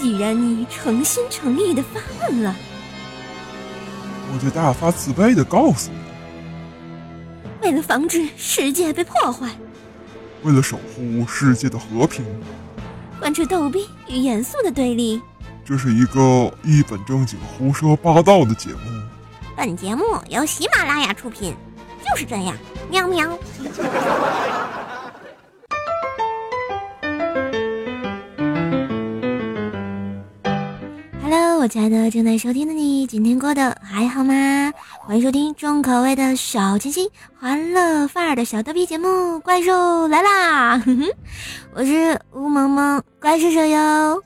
既然你诚心诚意的发问了，我就大发慈悲的告诉你，为了防止世界被破坏，为了守护世界的和平，贯彻逗逼与严肃的对立，这是一个一本正经胡说八道的节目。本节目由喜马拉雅出品，就是这样，喵喵。我亲爱的正在收听的你，今天过得还好吗？欢迎收听重口味的小清新、欢乐范儿的小逗逼节目《怪兽来啦》，我是吴萌萌怪兽手哟。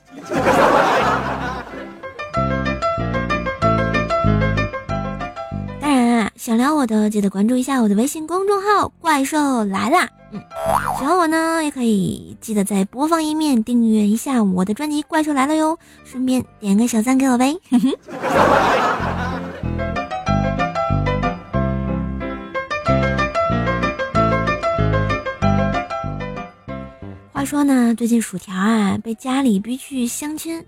想聊我的记得关注一下我的微信公众号“怪兽来啦”。嗯，喜欢我呢，也可以记得在播放页面订阅一下我的专辑《怪兽来了》哟，顺便点个小赞给我呗。哼哼。话说呢，最近薯条啊被家里逼去相亲，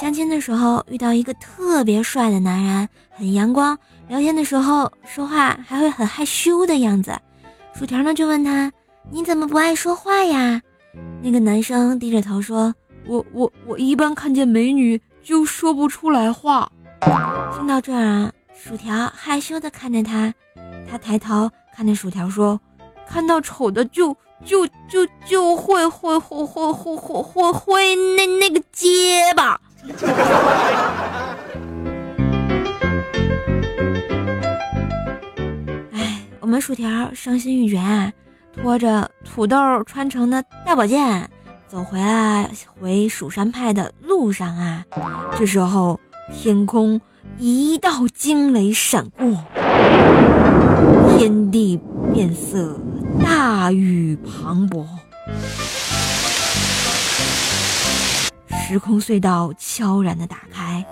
相亲的时候遇到一个特别帅的男人，很阳光，聊天的时候说话还会很害羞的样子。薯条呢就问他：“你怎么不爱说话呀？”那个男生低着头说：“我我我一般看见美女就说不出来话。”听到这儿啊，薯条害羞的看着他，他抬头看着薯条说：“看到丑的就。”就就就会会会会会会会会那那个结巴。我们薯条伤心欲绝啊，拖着土豆穿成的大宝剑，走回了回蜀山派的路上啊。这时候，天空一道惊雷闪过，天地变色。大雨磅礴，时空隧道悄然的打开，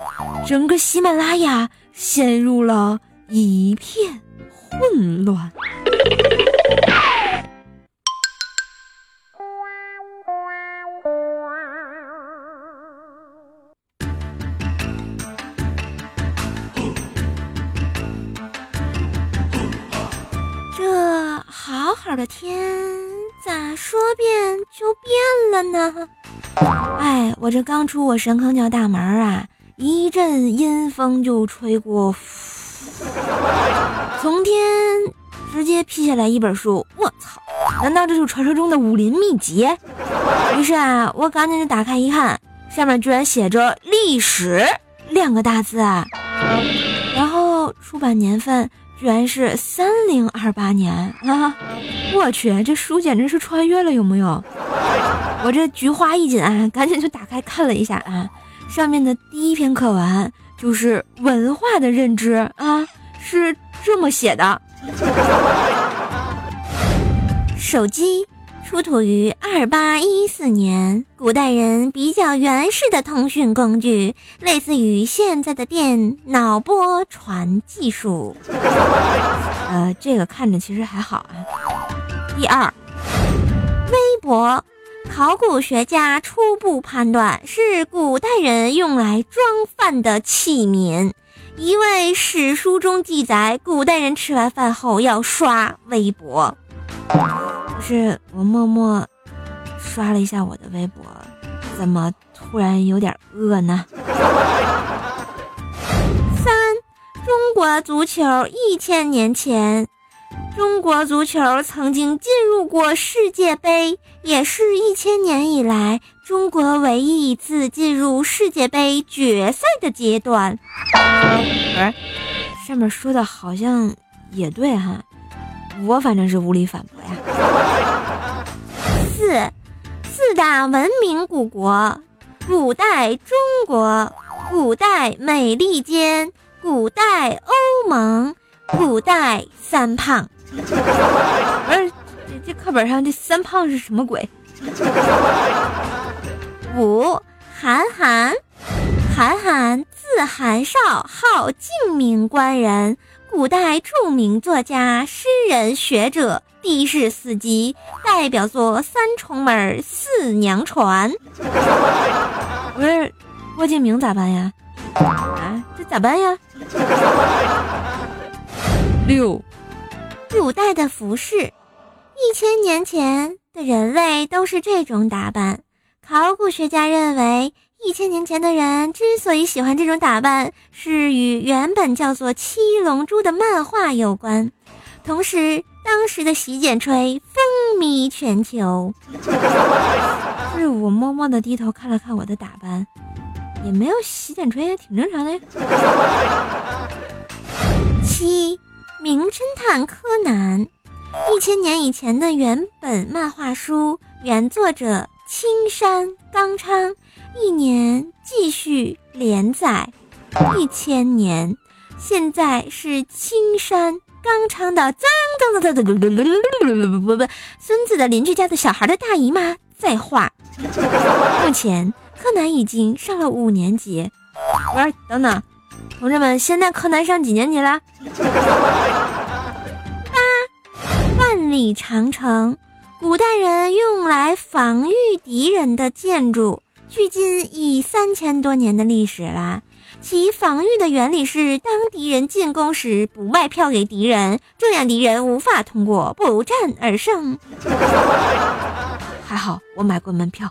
整个喜马拉雅陷入了一片混乱。这好好的天，咋说变就变了呢？哎，我这刚出我神坑教大门啊，一阵阴风就吹过，从天直接劈下来一本书。我操！难道这是传说中的武林秘籍？于是啊，我赶紧就打开一看，上面居然写着“历史”两个大字啊，然后出版年份。居然是三零二八年啊！我去，这书简直是穿越了，有没有？我这菊花一紧啊，赶紧就打开看了一下啊，上面的第一篇课文就是文化的认知啊，是这么写的：手机。出土于二八一四年，古代人比较原始的通讯工具，类似于现在的电脑波传技术。呃，这个看着其实还好啊。第二，微博，考古学家初步判断是古代人用来装饭的器皿，一位史书中记载，古代人吃完饭后要刷微博。可是我默默刷了一下我的微博，怎么突然有点饿呢？三，中国足球一千年前，中国足球曾经进入过世界杯，也是一千年以来中国唯一一次进入世界杯决赛的阶段。不是，上面说的好像也对哈。我反正是无力反驳呀。四四大文明古国：古代中国、古代美利坚、古代欧盟、古代三胖。不是，这这课本上这三胖是什么鬼？五韩寒，韩寒字韩少，号静明官人。古代著名作家、诗人、学者，地势四级，代表作《三重门》《四娘传》。不是，郭敬明咋办呀？啊，这咋办呀？六，古代的服饰，一千年前的人类都是这种打扮。考古学家认为，一千年前的人之所以喜欢这种打扮，是与原本叫做《七龙珠》的漫画有关。同时，当时的洗剪吹风靡全球。是我默默的低头看了看我的打扮，也没有洗剪吹，也挺正常的。七，名侦探柯南，一千年以前的原本漫画书，原作者。青山刚昌一年继续连载一千年，现在是青山刚昌的脏脏脏脏脏不不不孙子的邻居家的小孩的大姨妈在画。目前柯南已经上了五年级。喂，等等，同志们，现在柯南上几年级了？八万里长城。古代人用来防御敌人的建筑，距今已三千多年的历史了。其防御的原理是，当敌人进攻时，不卖票给敌人，这样敌人无法通过，不战而胜。还好我买过门票。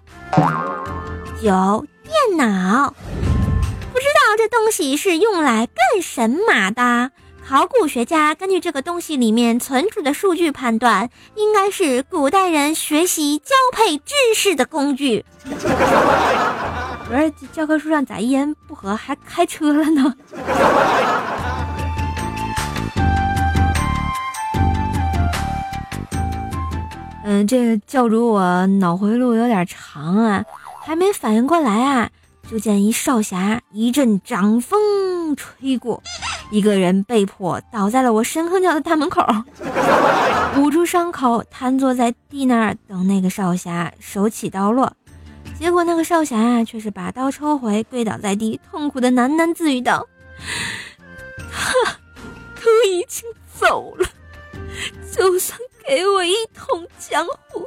九，电脑，这东西是用来干什么的。考古学家根据这个东西里面存储的数据判断，应该是古代人学习交配知识的工具。不是教科书上咋一言不合还开车了呢？嗯，这个教主我脑回路有点长啊，还没反应过来啊。就见一少侠，一阵掌风吹过，一个人被迫倒在了我深坑教的大门口，捂住伤口，瘫坐在地那儿等那个少侠手起刀落。结果那个少侠啊，却是把刀抽回，跪倒在地，痛苦的喃喃自语道：“他，他已经走了，就算给我一统江湖，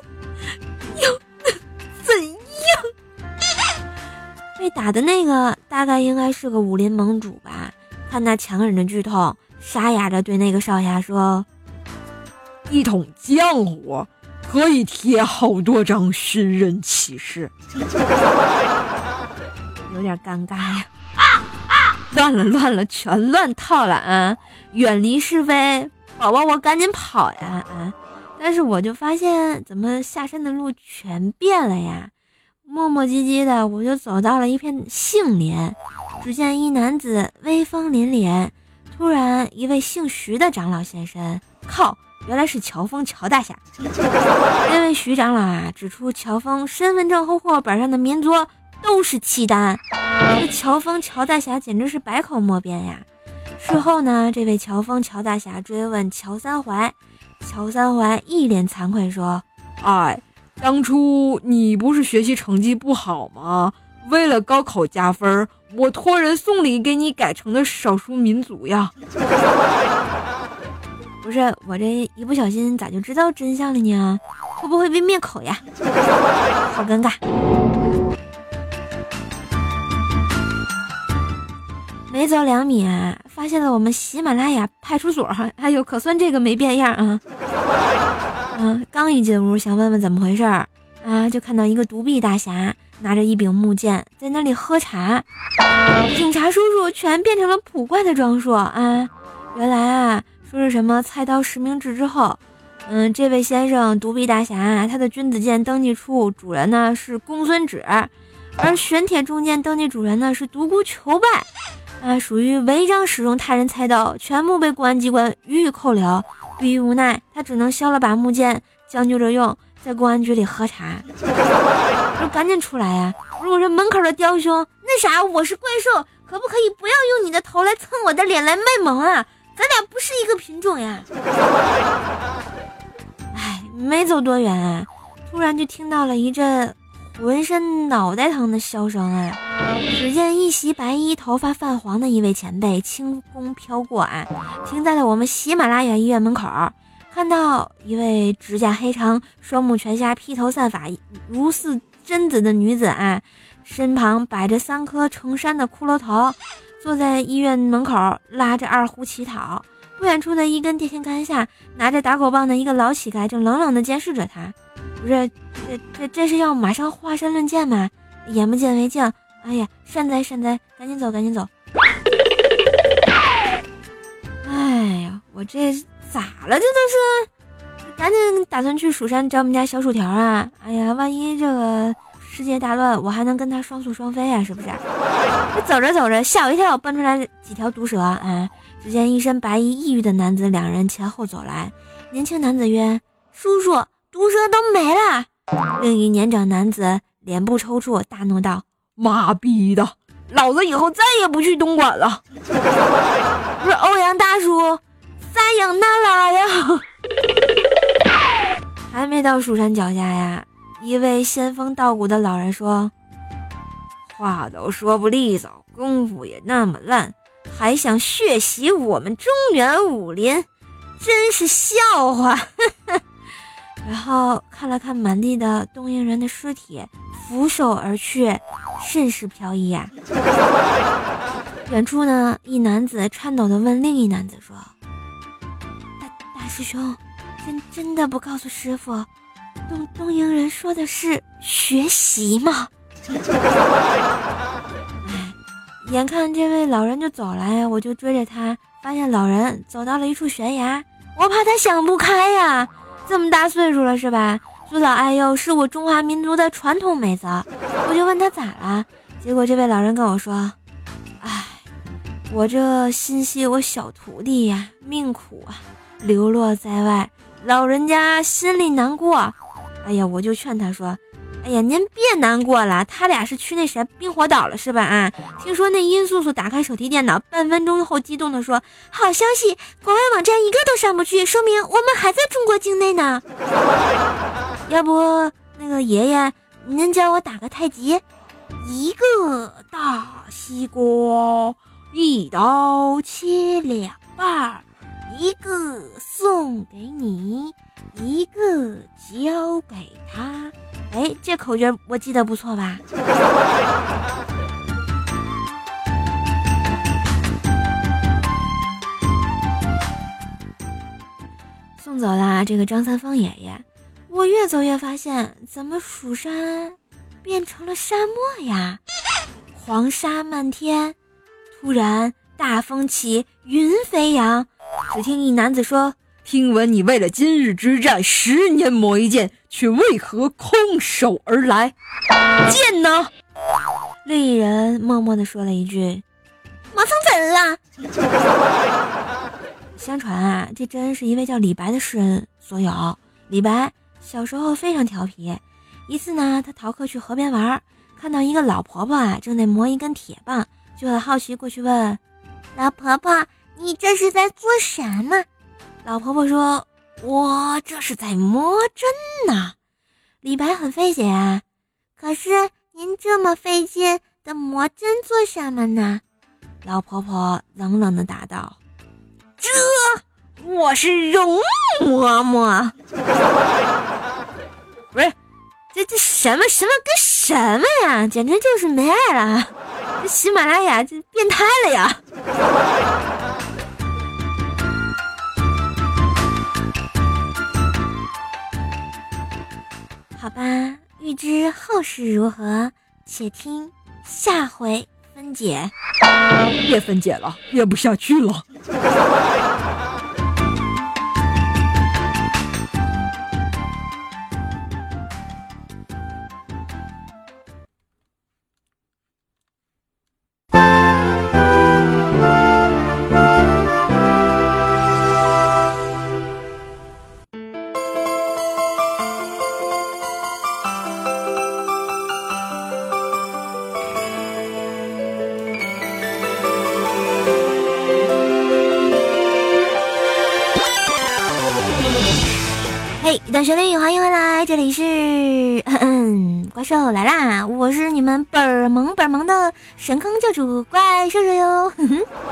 打的那个大概应该是个武林盟主吧？看那强忍着剧痛，沙哑着对那个少侠说：“一统江湖可以贴好多张寻人启事。” 有点尴尬呀！乱了乱了，全乱套了啊！远离是非，宝宝，我赶紧跑呀！啊！但是我就发现，怎么下山的路全变了呀？磨磨唧唧的，我就走到了一片杏林，只见一男子威风凛凛。突然，一位姓徐的长老现身，靠，原来是乔峰乔大侠。那位徐长老啊，指出乔峰身份证和户口本上的名族都是契丹。这乔峰乔大侠简直是百口莫辩呀。事后呢，这位乔峰乔大侠追问乔三槐，乔三槐一脸惭愧说：“哎。”当初你不是学习成绩不好吗？为了高考加分，我托人送礼给你改成的少数民族呀。不是我这一不小心咋就知道真相了呢？会不会被灭口呀？好尴尬。没走两米啊，发现了我们喜马拉雅派出所。哎呦，可算这个没变样啊。嗯，刚一进屋，想问问怎么回事儿啊，就看到一个独臂大侠拿着一柄木剑在那里喝茶。警察叔叔全变成了普怪的装束啊！原来啊，说是什么菜刀实名制之后，嗯，这位先生独臂大侠他的君子剑登记处主人呢是公孙止，而玄铁重剑登记主人呢是独孤求败，啊，属于违章使用他人菜刀，全部被公安机关予以扣留。逼于无奈，他只能削了把木剑，将就着用，在公安局里喝茶。说赶紧出来呀！如果是门口的雕兄，那啥，我是怪兽，可不可以不要用你的头来蹭我的脸来卖萌啊？咱俩不是一个品种呀！哎，没走多远啊，突然就听到了一阵。浑身脑袋疼的笑声啊！只见一袭白衣、头发泛黄的一位前辈轻功飘过啊，停在了我们喜马拉雅医院门口。看到一位指甲黑长、双目全瞎、披头散发、如似贞子的女子啊，身旁摆着三颗成山的骷髅头，坐在医院门口拉着二胡乞讨。不远处的一根电线杆下，拿着打狗棒的一个老乞丐正冷冷地监视着他。不是，这这这是要马上华山论剑吗？眼不见为净。哎呀，善哉善哉，赶紧走，赶紧走。哎呀，我这咋了？这都是，赶紧打算去蜀山找我们家小薯条啊！哎呀，万一这个世界大乱，我还能跟他双宿双飞啊？是不是？这走着走着，吓我一跳，蹦出来几条毒蛇啊！只见一身白衣、抑郁的男子两人前后走来。年轻男子曰：“叔叔，毒蛇都没了。”另一年长男子脸部抽搐，大怒道：“妈逼的，老子以后再也不去东莞了！” 不是欧阳大叔，撒养那拉呀！还没到蜀山脚下呀，一位仙风道骨的老人说：“话都说不利索，功夫也那么烂。”还想血洗我们中原武林，真是笑话！然后看了看满地的东瀛人的尸体，俯首而去，甚是飘逸呀。远处呢，一男子颤抖地问另一男子说：“大大师兄，真真的不告诉师傅，东东瀛人说的是学习吗？” 哎眼看这位老人就走来，我就追着他，发现老人走到了一处悬崖，我怕他想不开呀，这么大岁数了是吧？尊老爱幼是我中华民族的传统美德，我就问他咋了，结果这位老人跟我说：“哎，我这心系我小徒弟呀，命苦啊，流落在外，老人家心里难过。”哎呀，我就劝他说。哎呀，您别难过了，他俩是去那谁冰火岛了是吧？啊，听说那殷素素打开手提电脑，半分钟后激动地说：“好消息，国外网站一个都上不去，说明我们还在中国境内呢。要不那个爷爷，您教我打个太极，一个大西瓜，一刀切两半，一个送给你，一个交给他。”哎，这口诀我记得不错吧？送走了这个张三丰爷爷，我越走越发现，怎么蜀山变成了沙漠呀？黄沙漫天，突然大风起，云飞扬。只听一男子说。听闻你为了今日之战十年磨一剑，却为何空手而来？剑呢？另一人默默地说了一句：“磨成粉了。”相传啊，这真是一位叫李白的诗人所有。李白小时候非常调皮，一次呢，他逃课去河边玩，看到一个老婆婆啊正在磨一根铁棒，就很好奇过去问：“老婆婆，你这是在做什么？”老婆婆说：“我这是在磨针呢。”李白很费解啊，可是您这么费劲的磨针做什么呢？老婆婆冷冷的答道：“这我是容嬷嬷。不是，这这什么什么跟什么呀？简直就是没爱了！这喜马拉雅这变态了呀！”好吧，欲知后事如何，且听下回分解。别分解了，编不下去了。嘿一段旋律，欢迎回来，这里是 怪兽来啦！我是你们本儿萌本儿萌的神坑教主怪兽兽哟。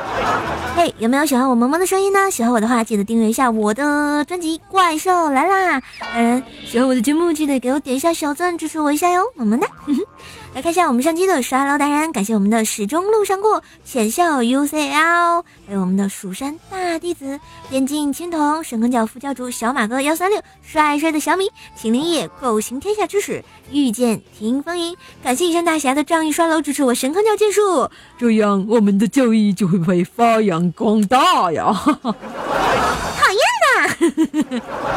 嘿，有没有喜欢我萌萌的声音呢？喜欢我的话，记得订阅一下我的专辑《怪兽来啦》。嗯，喜欢我的节目，记得给我点一下小赞，支持我一下哟，么么哒。来看一下我们上期的刷楼达人，感谢我们的始终路上过浅笑 UCL，还有我们的蜀山大弟子边境青铜神坑教副教主小马哥幺三六，帅帅的小米秦灵叶狗行天下之始遇见听风吟，感谢以上大侠的仗义刷楼支持我神坑教剑术，这样我们的教义就会被发扬光大呀！讨厌呐！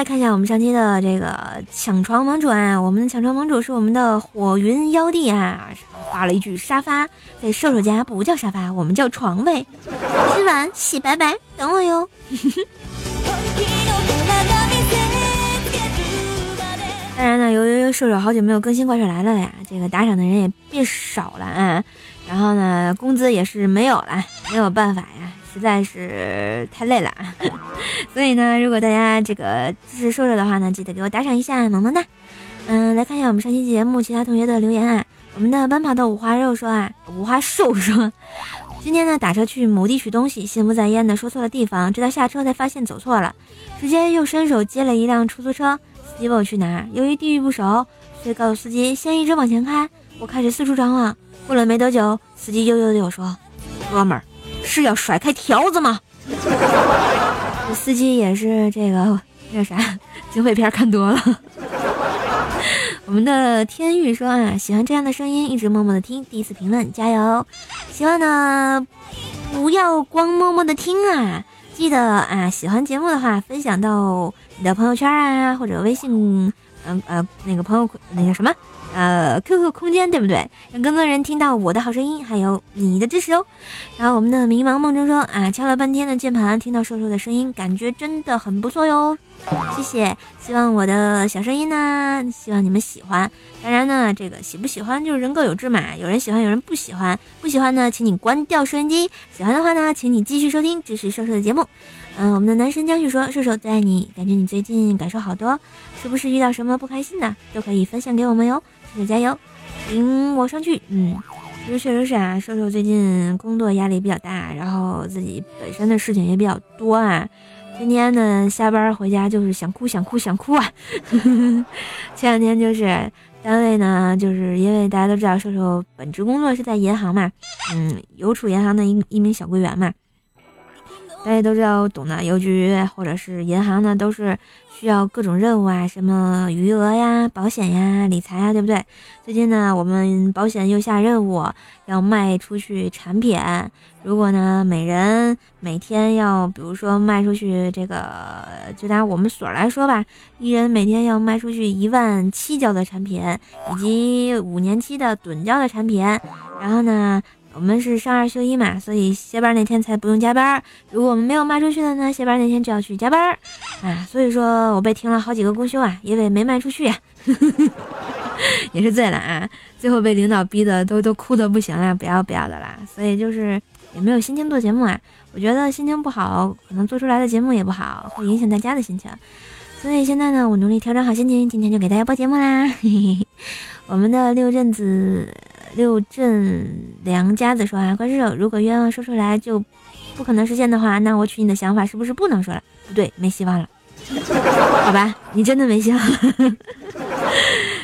来看一下我们上期的这个抢床盟主啊，我们的抢床盟主是我们的火云妖帝啊，发了一句沙发，在瘦瘦家不叫沙发，我们叫床位。今晚洗白白，等我哟。当然呢，由于瘦瘦好久没有更新怪兽来了呀，这个打赏的人也变少了啊，然后呢，工资也是没有了，没有办法呀。实在是太累了，所以呢，如果大家这个支持瘦瘦的话呢，记得给我打赏一下，萌萌哒。嗯，来看一下我们上期节目其他同学的留言啊。我们的奔跑的五花肉说啊，五花瘦说，今天呢打车去某地取东西，心不在焉的说错了地方，直到下车才发现走错了，直接又伸手接了一辆出租车，司机问我去哪，由于地域不熟，所以告诉司机先一直往前开。我开始四处张望，过了没多久，司机悠悠对我说：“哥们儿。”是要甩开条子吗？司机也是这个那啥，警匪片看多了。我们的天玉说啊，喜欢这样的声音，一直默默的听。第一次评论，加油！希望呢，不要光默默的听啊，记得啊，喜欢节目的话，分享到你的朋友圈啊，或者微信，嗯呃，那个朋友那个什么。呃，QQ 空间对不对？让更多人听到我的好声音，还有你的支持哦。然后我们的迷茫梦中说啊，敲了半天的键盘，听到瘦瘦的声音，感觉真的很不错哟。谢谢，希望我的小声音呢，希望你们喜欢。当然呢，这个喜不喜欢就是人各有志嘛，有人喜欢，有人不喜欢。不喜欢呢，请你关掉收音机；喜欢的话呢，请你继续收听支持瘦瘦的节目。嗯，我们的男神江旭说，瘦瘦最爱你，感觉你最近感受好多，是不是遇到什么不开心的，都可以分享给我们哟。加油加油，领我上去。嗯，其实确实是啊，瘦瘦最近工作压力比较大，然后自己本身的事情也比较多啊，天天呢下班回家就是想哭想哭想哭啊。前两天就是单位呢，就是因为大家都知道瘦瘦本职工作是在银行嘛，嗯，邮储银行的一一名小柜员嘛。大家都知道，懂的邮局或者是银行呢，都是需要各种任务啊，什么余额呀、保险呀、理财呀，对不对？最近呢，我们保险又下任务要卖出去产品，如果呢，每人每天要，比如说卖出去这个，就拿我们所来说吧，一人每天要卖出去一万七交的产品，以及五年期的趸交的产品，然后呢。我们是上二休一嘛，所以歇班那天才不用加班。如果我们没有卖出去的呢，歇班那天就要去加班。啊，所以说我被停了好几个公休啊，因为没卖出去，也是醉了啊。最后被领导逼的都都哭的不行了，不要不要的啦。所以就是也没有心情做节目啊。我觉得心情不好，可能做出来的节目也不好，会影响大家的心情。所以现在呢，我努力调整好心情，今天就给大家播节目啦。我们的六阵子。六镇良家子说啊，怪兽，如果愿望说出来就不可能实现的话，那我娶你的想法是不是不能说了？不对，没希望了。好吧，你真的没希望。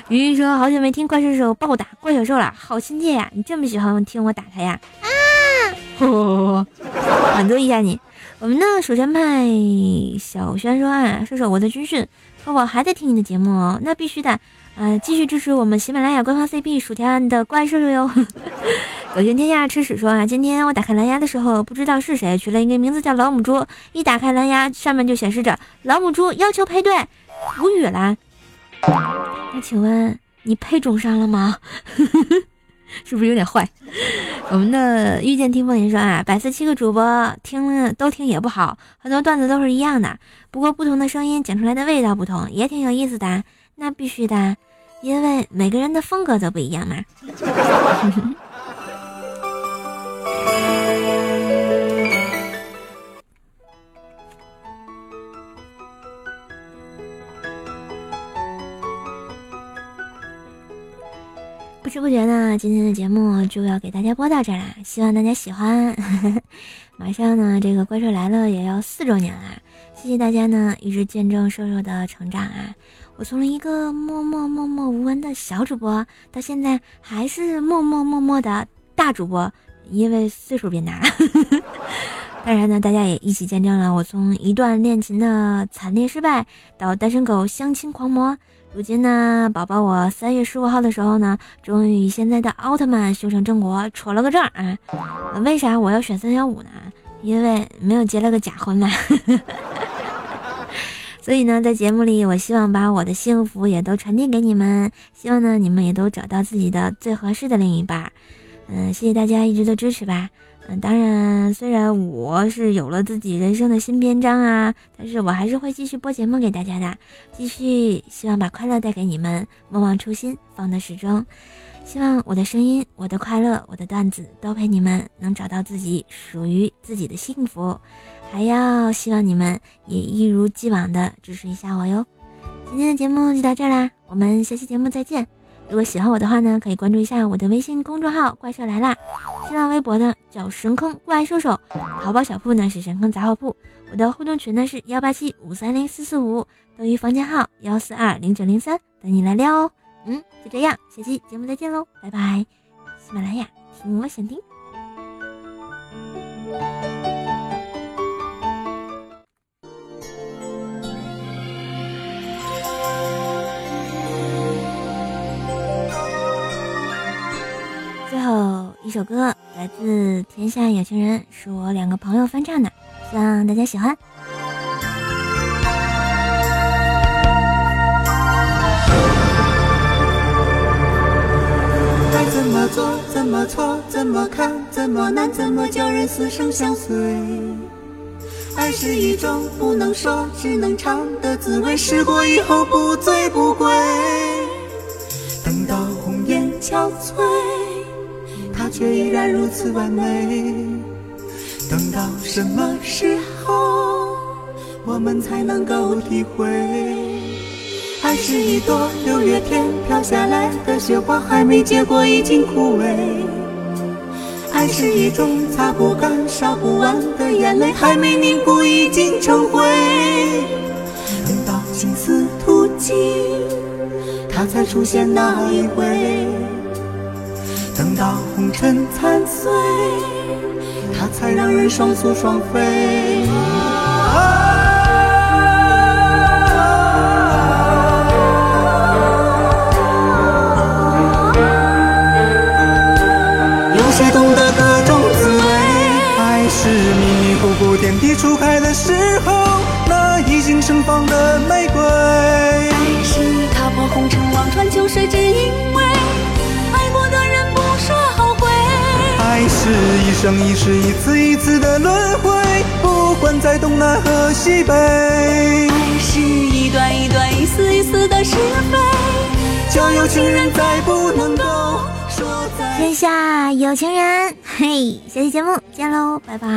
鱼鱼说，好久没听怪兽手暴打怪小兽了，好亲切呀！你这么喜欢听我打他呀？啊！满足一下你。我们的蜀山派小轩说啊，说说我的军训，可我还在听你的节目哦，那必须的。嗯，继续支持我们喜马拉雅官方 CP 薯条案的怪兽哟！狗行天下吃屎说啊，今天我打开蓝牙的时候，不知道是谁取了一个名字叫老母猪，一打开蓝牙，上面就显示着老母猪要求配对，无语啦。那请问你配种上了吗？是不是有点坏？我们的遇见听风吟说啊，百思七个主播听了都听也不好，很多段子都是一样的，不过不同的声音讲出来的味道不同，也挺有意思的。那必须的。因为每个人的风格都不一样嘛。不知不觉呢，今天的节目就要给大家播到这儿啦，希望大家喜欢。马上呢，这个怪兽来了也要四周年啦，谢谢大家呢一直见证瘦瘦的成长啊！我从一个默默默默无闻的小主播，到现在还是默默默默的大主播，因为岁数变大。当然呢，大家也一起见证了我从一段恋情的惨烈失败，到单身狗相亲狂魔。如今呢，宝宝，我三月十五号的时候呢，终于与现在的奥特曼修成正果，处了个证啊！为啥我要选三幺五呢？因为没有结了个假婚嘛。所以呢，在节目里，我希望把我的幸福也都传递给你们，希望呢，你们也都找到自己的最合适的另一半。嗯，谢谢大家一直的支持吧。嗯，当然，虽然我是有了自己人生的新篇章啊，但是我还是会继续播节目给大家的，继续希望把快乐带给你们，莫忘初心，方得始终。希望我的声音、我的快乐、我的段子都陪你们能找到自己属于自己的幸福，还要希望你们也一如既往的支持一下我哟。今天的节目就到这儿啦，我们下期节目再见。如果喜欢我的话呢，可以关注一下我的微信公众号“怪兽来啦”，新浪微博呢叫“神坑怪兽手”，淘宝小铺呢是“神坑杂货铺”，我的互动群呢是幺八七五三零四四五，等于房间号幺四二零九零三，等你来撩哦。嗯，就这样，下期节目再见喽，拜拜。喜马拉雅，听我想听。一首歌来自《天下有情人》，是我两个朋友翻唱的，希望大家喜欢。该怎么做？怎么错？怎么看？怎么难？怎么叫人死生相随？爱是一种不能说，只能尝的滋味，试过以后不醉不归。却依然如此完美。等到什么时候，我们才能够体会？爱是一朵六月天飘下来的雪花，还没结果已经枯萎。爱是一种擦不干、烧不完的眼泪，还没凝固已经成灰。等到心思途尽，它才出现那一回。等到尘残碎，它才让人双宿双飞。有谁懂得各种滋味？爱是迷迷糊糊天地初开的时生一世一次一次的轮回，不管在东南和西北。爱是一段一段一丝一丝的是非，叫有情人再不能够说再天下有情人，嘿，下期节目见喽，拜拜。